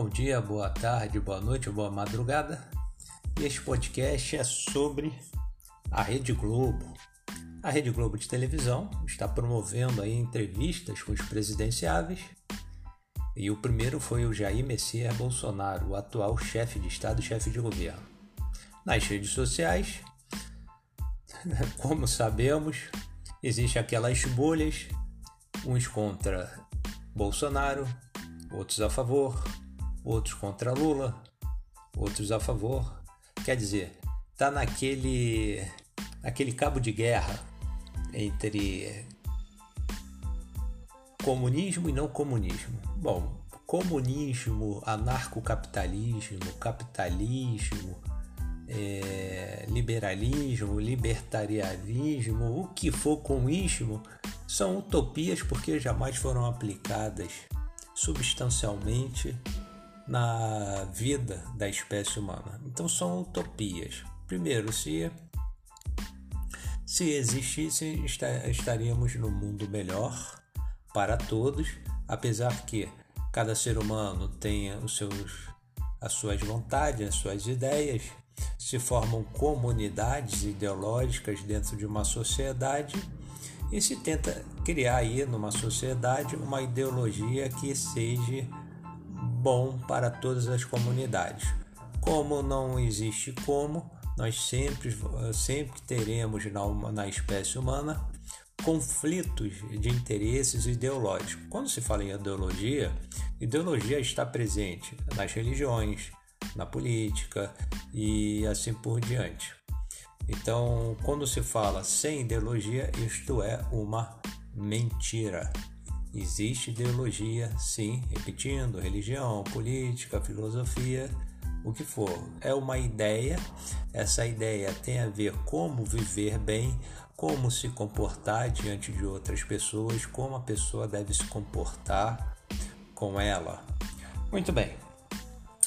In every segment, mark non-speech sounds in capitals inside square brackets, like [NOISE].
Bom dia, boa tarde, boa noite, boa madrugada. Este podcast é sobre a Rede Globo. A Rede Globo de televisão está promovendo aí entrevistas com os presidenciáveis e o primeiro foi o Jair Messias Bolsonaro, o atual chefe de Estado e chefe de governo. Nas redes sociais, [LAUGHS] como sabemos, existem aquelas bolhas, uns contra Bolsonaro, outros a favor, outros contra Lula, outros a favor. Quer dizer, tá naquele aquele cabo de guerra entre comunismo e não comunismo. Bom, comunismo, anarcocapitalismo, capitalismo, é, liberalismo, libertarianismo, o que for com ismo, são utopias porque jamais foram aplicadas substancialmente na vida da espécie humana. Então são utopias. Primeiro, se se existissem, estaríamos no mundo melhor para todos, apesar que cada ser humano tenha os seus as suas vontades, as suas ideias, se formam comunidades ideológicas dentro de uma sociedade e se tenta criar aí numa sociedade uma ideologia que seja bom para todas as comunidades. Como não existe como, nós sempre, sempre teremos na, na espécie humana conflitos de interesses ideológicos. Quando se fala em ideologia, ideologia está presente nas religiões, na política e assim por diante. Então, quando se fala sem ideologia, isto é uma mentira. Existe ideologia, sim, repetindo, religião, política, filosofia, o que for. É uma ideia, essa ideia tem a ver como viver bem, como se comportar diante de outras pessoas, como a pessoa deve se comportar com ela. Muito bem.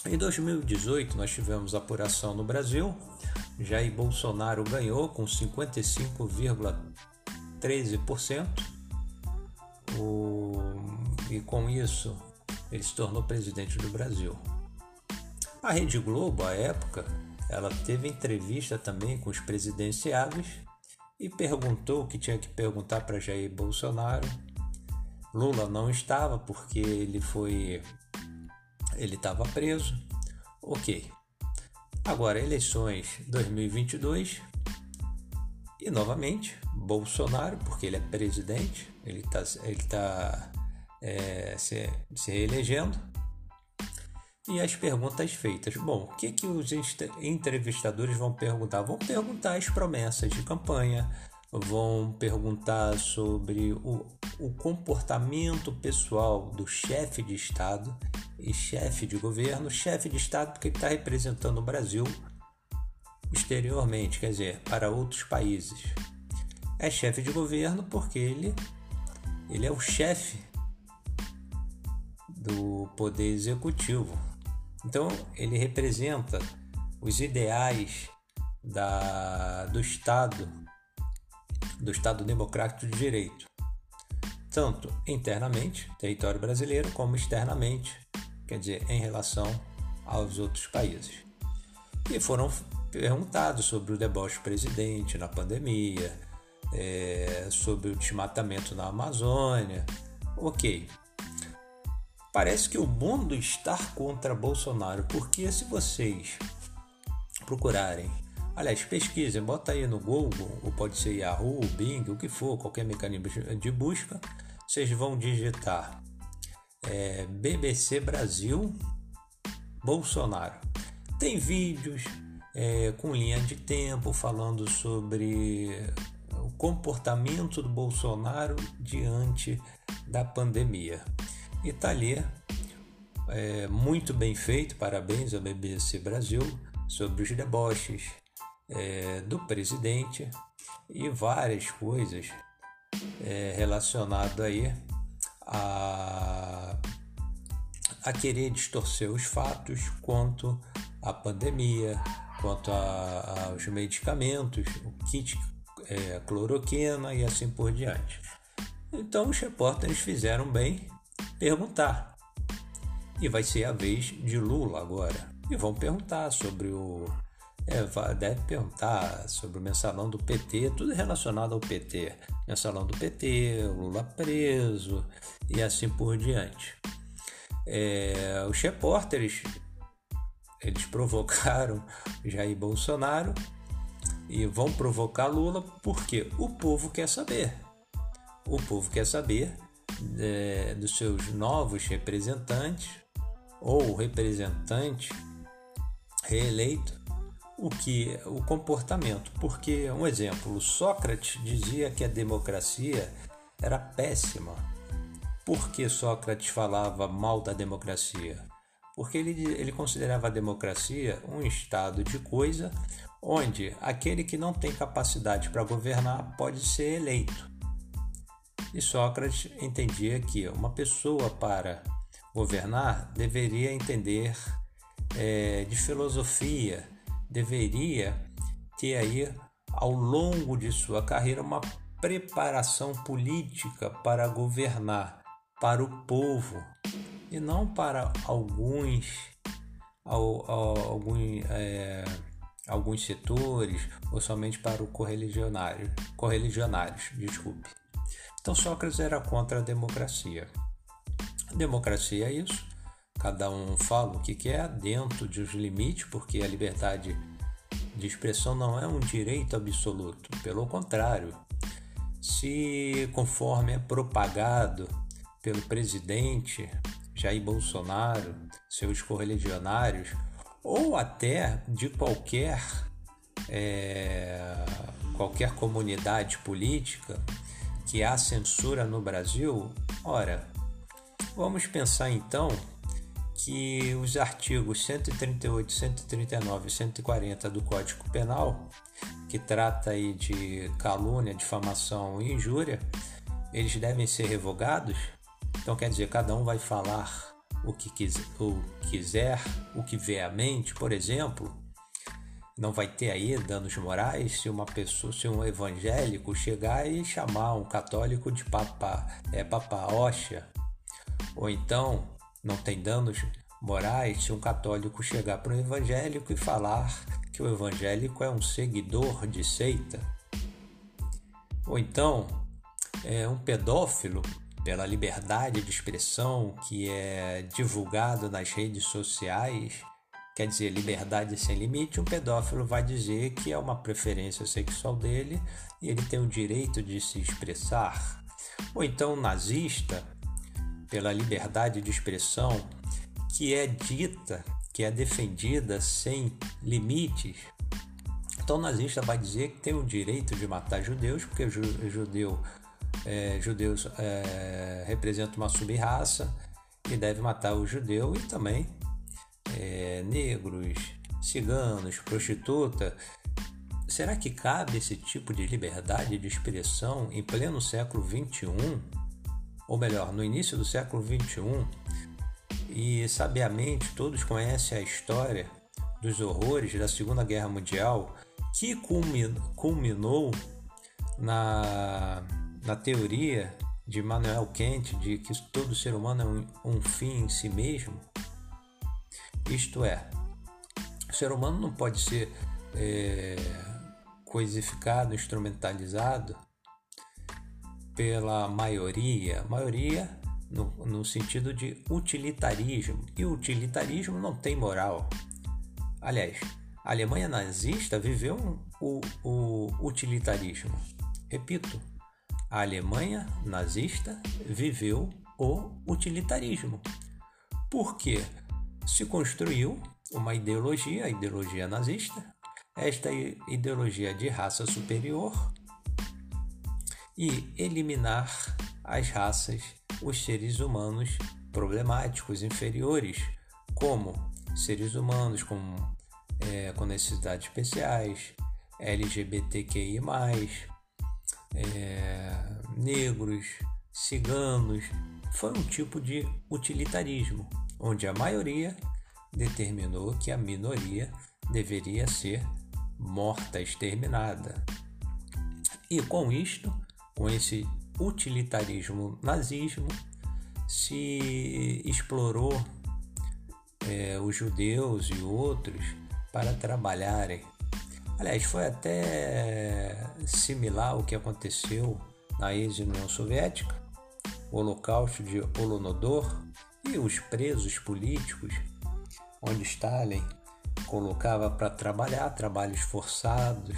Em 2018, nós tivemos apuração no Brasil Jair Bolsonaro ganhou com 55,13%. O... E com isso, ele se tornou presidente do Brasil. A Rede Globo, à época, ela teve entrevista também com os presidenciáveis e perguntou o que tinha que perguntar para Jair Bolsonaro. Lula não estava porque ele foi ele estava preso. OK. Agora, eleições 2022 e novamente Bolsonaro, porque ele é presidente, ele está ele tá, é, se, se reelegendo. E as perguntas feitas. Bom, o que, que os entrevistadores vão perguntar? Vão perguntar as promessas de campanha, vão perguntar sobre o, o comportamento pessoal do chefe de Estado e chefe de governo, chefe de Estado porque ele está representando o Brasil exteriormente, quer dizer, para outros países. É chefe de governo porque ele, ele é o chefe do poder executivo. Então, ele representa os ideais da, do Estado do Estado Democrático de Direito, tanto internamente, território brasileiro, como externamente, quer dizer, em relação aos outros países. E foram perguntados sobre o deboche presidente na pandemia, é, sobre o desmatamento na Amazônia. Ok. Parece que o mundo está contra Bolsonaro, porque se vocês procurarem Aliás, pesquisem, bota aí no Google, ou pode ser Yahoo, Bing, o que for, qualquer mecanismo de busca. Vocês vão digitar é, BBC Brasil Bolsonaro. Tem vídeos é, com linha de tempo falando sobre comportamento do Bolsonaro diante da pandemia. E tá ali, é, muito bem feito, parabéns ao BBC Brasil, sobre os deboches, é, do presidente e várias coisas é, relacionadas aí a, a querer distorcer os fatos quanto à pandemia, quanto a, aos medicamentos, o kit é, cloroquina e assim por diante. Então os repórteres fizeram bem perguntar. E vai ser a vez de Lula agora. E vão perguntar sobre o. É, deve perguntar sobre o mensalão do PT, tudo relacionado ao PT. Mensalão do PT, Lula preso e assim por diante. É, os repórteres eles provocaram Jair Bolsonaro e vão provocar Lula porque o povo quer saber. O povo quer saber é, dos seus novos representantes ou representante reeleito o que o comportamento, porque um exemplo, Sócrates dizia que a democracia era péssima. Por que Sócrates falava mal da democracia? Porque ele, ele considerava a democracia um estado de coisa onde aquele que não tem capacidade para governar pode ser eleito. E Sócrates entendia que uma pessoa para governar deveria entender é, de filosofia, deveria ter aí ao longo de sua carreira uma preparação política para governar para o povo e não para alguns alguns, é, alguns setores ou somente para o correligionário, correligionários, desculpe. Então Sócrates era contra a democracia. A democracia é isso. Cada um fala o que quer dentro dos limites, porque a liberdade de expressão não é um direito absoluto. Pelo contrário, se conforme é propagado pelo presidente Jair Bolsonaro, seus correligionários, ou até de qualquer é, qualquer comunidade política que há censura no Brasil, ora, vamos pensar então que os artigos 138, 139 e 140 do Código Penal, que trata aí de calúnia, difamação e injúria, eles devem ser revogados. Então quer dizer, cada um vai falar o que quiser, o, quiser, o que vê à mente, por exemplo, não vai ter aí danos morais se uma pessoa, se um evangélico chegar e chamar um católico de papa, é papa óxia, ou então não tem danos morais se um católico chegar para um evangélico e falar que o evangélico é um seguidor de seita. Ou então, é um pedófilo, pela liberdade de expressão que é divulgado nas redes sociais, quer dizer, liberdade sem limite, um pedófilo vai dizer que é uma preferência sexual dele e ele tem o direito de se expressar. Ou então, um nazista pela liberdade de expressão que é dita, que é defendida sem limites. Então o nazista vai dizer que tem o direito de matar judeus, porque o judeu, é, judeus é, representam uma subraça e deve matar o judeu e também é, negros, ciganos, prostituta. Será que cabe esse tipo de liberdade de expressão em pleno século XXI? ou melhor, no início do século XXI, e sabiamente todos conhecem a história dos horrores da Segunda Guerra Mundial, que culminou na, na teoria de Immanuel Kant de que todo ser humano é um, um fim em si mesmo. Isto é, o ser humano não pode ser é, coisificado, instrumentalizado pela maioria, maioria no, no sentido de utilitarismo, e o utilitarismo não tem moral. Aliás, a Alemanha nazista viveu o, o utilitarismo. Repito, a Alemanha nazista viveu o utilitarismo. Porque se construiu uma ideologia, a ideologia nazista, esta ideologia de raça superior e eliminar as raças, os seres humanos problemáticos, inferiores, como seres humanos com, é, com necessidades especiais, LGBTQI, é, negros, ciganos. Foi um tipo de utilitarismo, onde a maioria determinou que a minoria deveria ser morta, exterminada. E com isto, com esse utilitarismo nazismo, se explorou é, os judeus e outros para trabalharem. Aliás, foi até similar ao que aconteceu na ex-União Soviética, o Holocausto de Holonodor e os presos políticos, onde Stalin colocava para trabalhar trabalhos forçados,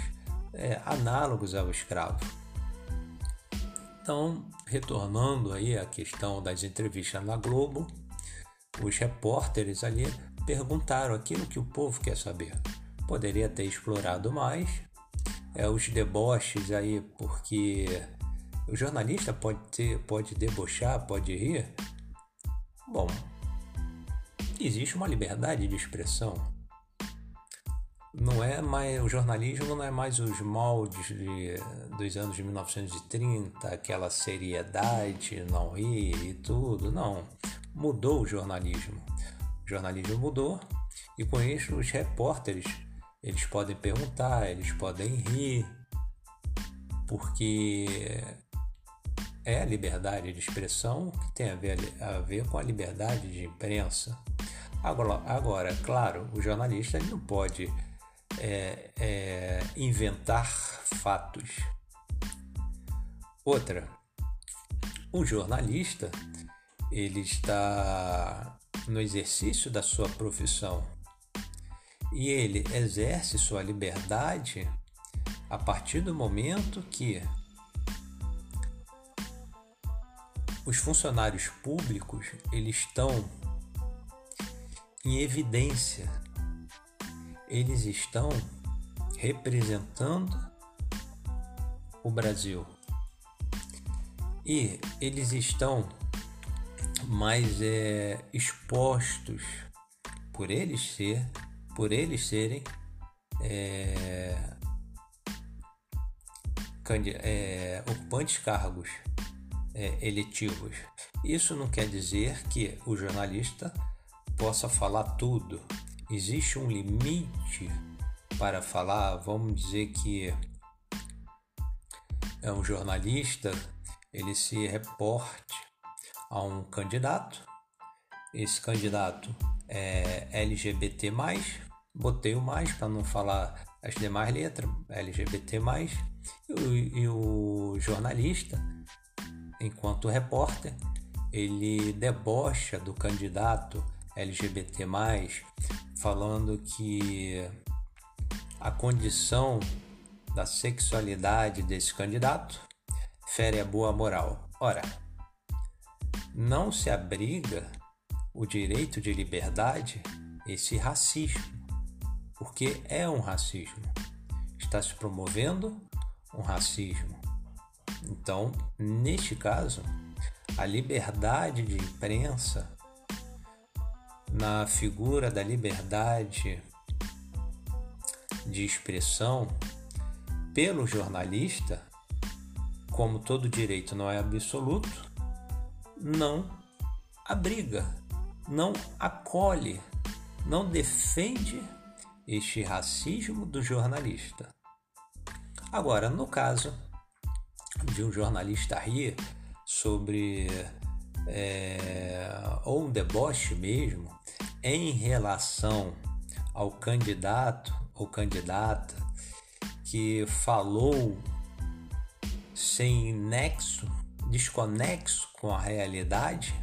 é, análogos ao escravo. Então, retornando aí à questão das entrevistas na Globo, os repórteres ali perguntaram aquilo que o povo quer saber. Poderia ter explorado mais é, os deboches aí, porque o jornalista pode ter, pode debochar, pode rir. Bom, existe uma liberdade de expressão não é mais o jornalismo não é mais os moldes de, dos anos de 1930, aquela seriedade, não rir e tudo, não. Mudou o jornalismo. O jornalismo mudou e com isso os repórteres eles podem perguntar, eles podem rir, porque é a liberdade de expressão que tem a ver, a ver com a liberdade de imprensa. Agora, agora claro, o jornalista não pode é, é inventar fatos. Outra, o jornalista ele está no exercício da sua profissão e ele exerce sua liberdade a partir do momento que os funcionários públicos eles estão em evidência. Eles estão representando o Brasil. E eles estão mais é, expostos por eles ser, por eles serem é, é, ocupantes cargos é, eletivos. Isso não quer dizer que o jornalista possa falar tudo, existe um limite para falar, vamos dizer que é um jornalista, ele se reporte a um candidato, esse candidato é LGBT+, botei o mais para não falar as demais letras, LGBT+, e o, e o jornalista, enquanto repórter, ele debocha do candidato LGBT+, falando que a condição da sexualidade desse candidato fere a boa moral. Ora, não se abriga o direito de liberdade esse racismo, porque é um racismo. Está se promovendo um racismo. Então, neste caso, a liberdade de imprensa na figura da liberdade de expressão pelo jornalista, como todo direito não é absoluto, não abriga, não acolhe, não defende este racismo do jornalista. Agora, no caso de um jornalista rir sobre é, ou um deboche mesmo em relação ao candidato ou candidata que falou sem nexo, desconexo com a realidade,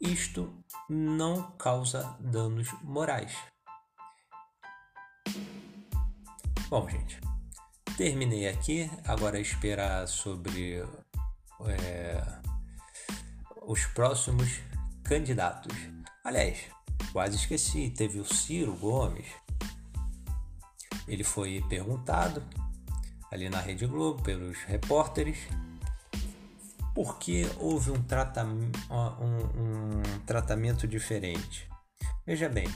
isto não causa danos morais. Bom, gente, terminei aqui. Agora esperar sobre é, os próximos candidatos. Aliás, quase esqueci, teve o Ciro Gomes. Ele foi perguntado ali na Rede Globo pelos repórteres por que houve um, um, um tratamento diferente. Veja bem,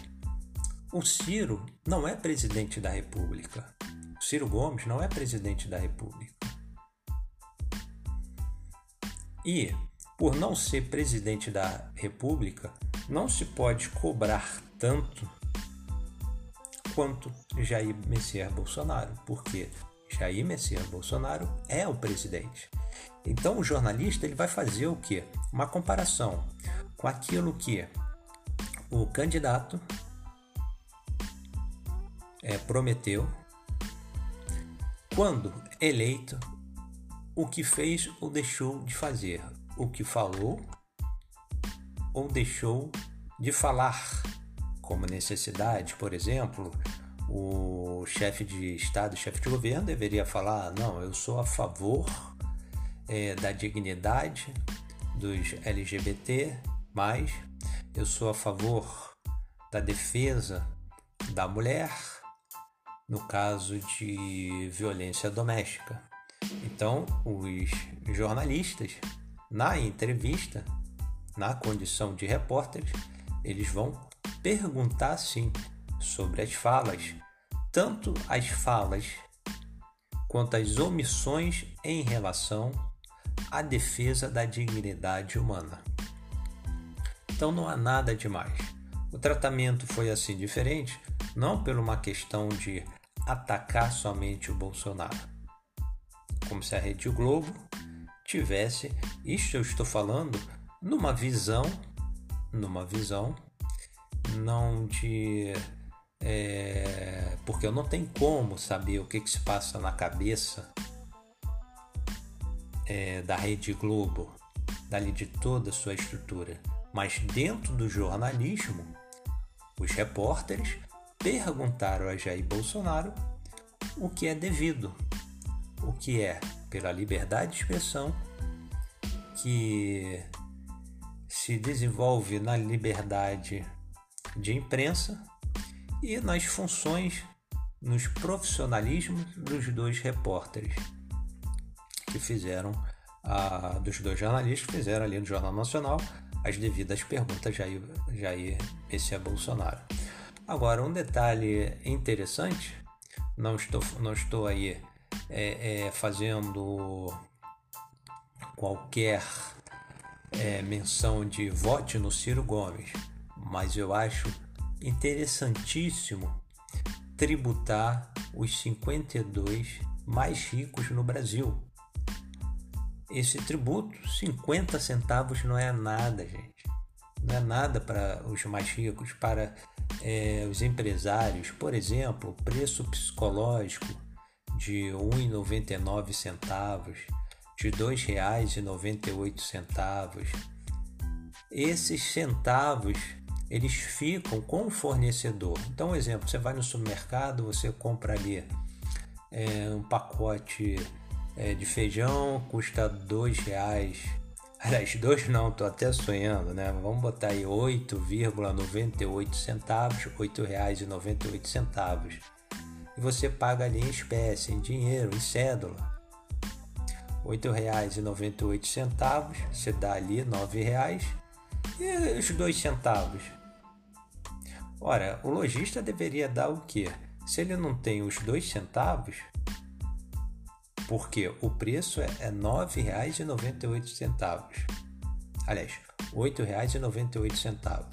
o Ciro não é presidente da República. Ciro Gomes não é presidente da República. E por não ser presidente da República, não se pode cobrar tanto quanto Jair Messias Bolsonaro, porque Jair Messias Bolsonaro é o presidente. Então o jornalista ele vai fazer o que? Uma comparação com aquilo que o candidato é, prometeu, quando eleito, o que fez ou deixou de fazer, o que falou ou deixou de falar, como necessidade, por exemplo, o chefe de Estado, chefe de governo deveria falar: não, eu sou a favor é, da dignidade dos LGBT, mas eu sou a favor da defesa da mulher no caso de violência doméstica. Então, os jornalistas, na entrevista, na condição de repórteres, eles vão perguntar sim sobre as falas, tanto as falas quanto as omissões em relação à defesa da dignidade humana. Então não há nada demais. O tratamento foi assim diferente, não por uma questão de atacar somente o Bolsonaro, como se a Rede Globo tivesse, isto eu estou falando numa visão, numa visão não de é, porque eu não tenho como saber o que, que se passa na cabeça é, da Rede Globo, dali de toda a sua estrutura. Mas dentro do jornalismo, os repórteres perguntaram a Jair Bolsonaro o que é devido, o que é pela liberdade de expressão que se desenvolve na liberdade de imprensa e nas funções, nos profissionalismos dos dois repórteres que fizeram, a, dos dois jornalistas que fizeram ali no Jornal Nacional as devidas perguntas Jair, Jair Messias Bolsonaro. Agora, um detalhe interessante, não estou, não estou aí é, é, fazendo qualquer é, menção de vote no Ciro Gomes, mas eu acho interessantíssimo tributar os 52 mais ricos no Brasil. Esse tributo, 50 centavos, não é nada, gente. Não é nada para os mais ricos, para é, os empresários. Por exemplo, o preço psicológico de R$ 1,99 centavos, de R$ 2,98. Esses centavos eles ficam com o fornecedor. Então, um exemplo, você vai no supermercado, você compra ali é, um pacote é, de feijão, custa dois reais. Aliás, dois não, tô até sonhando, né? Vamos botar aí 8,98 centavos, R$ 8,98. E você paga ali em espécie, em dinheiro, em cédula. R$ 8,98, você dá ali R$ 9,00 e os dois centavos Ora, o lojista deveria dar o quê? Se ele não tem os dois centavos, porque o preço é R$ 9,98. Aliás, R$ 8,98.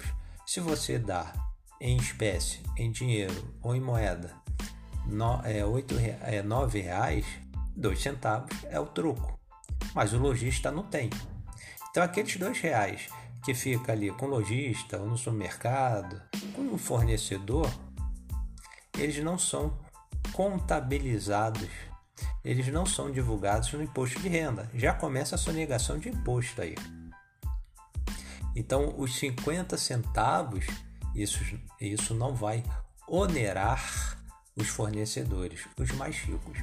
Se você dá em espécie, em dinheiro ou em moeda, no, é, oito, é nove reais, dois centavos é o troco. Mas o lojista não tem. Então aqueles dois reais que fica ali com o lojista ou no supermercado, com o fornecedor, eles não são contabilizados, eles não são divulgados no imposto de renda. Já começa a sonegação de imposto aí. Então, os 50 centavos, isso, isso não vai onerar os fornecedores, os mais ricos.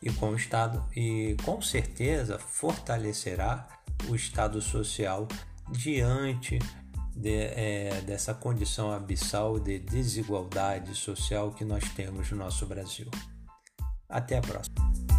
E com o Estado, e com certeza fortalecerá o Estado social diante de, é, dessa condição abissal de desigualdade social que nós temos no nosso Brasil. Até a próxima.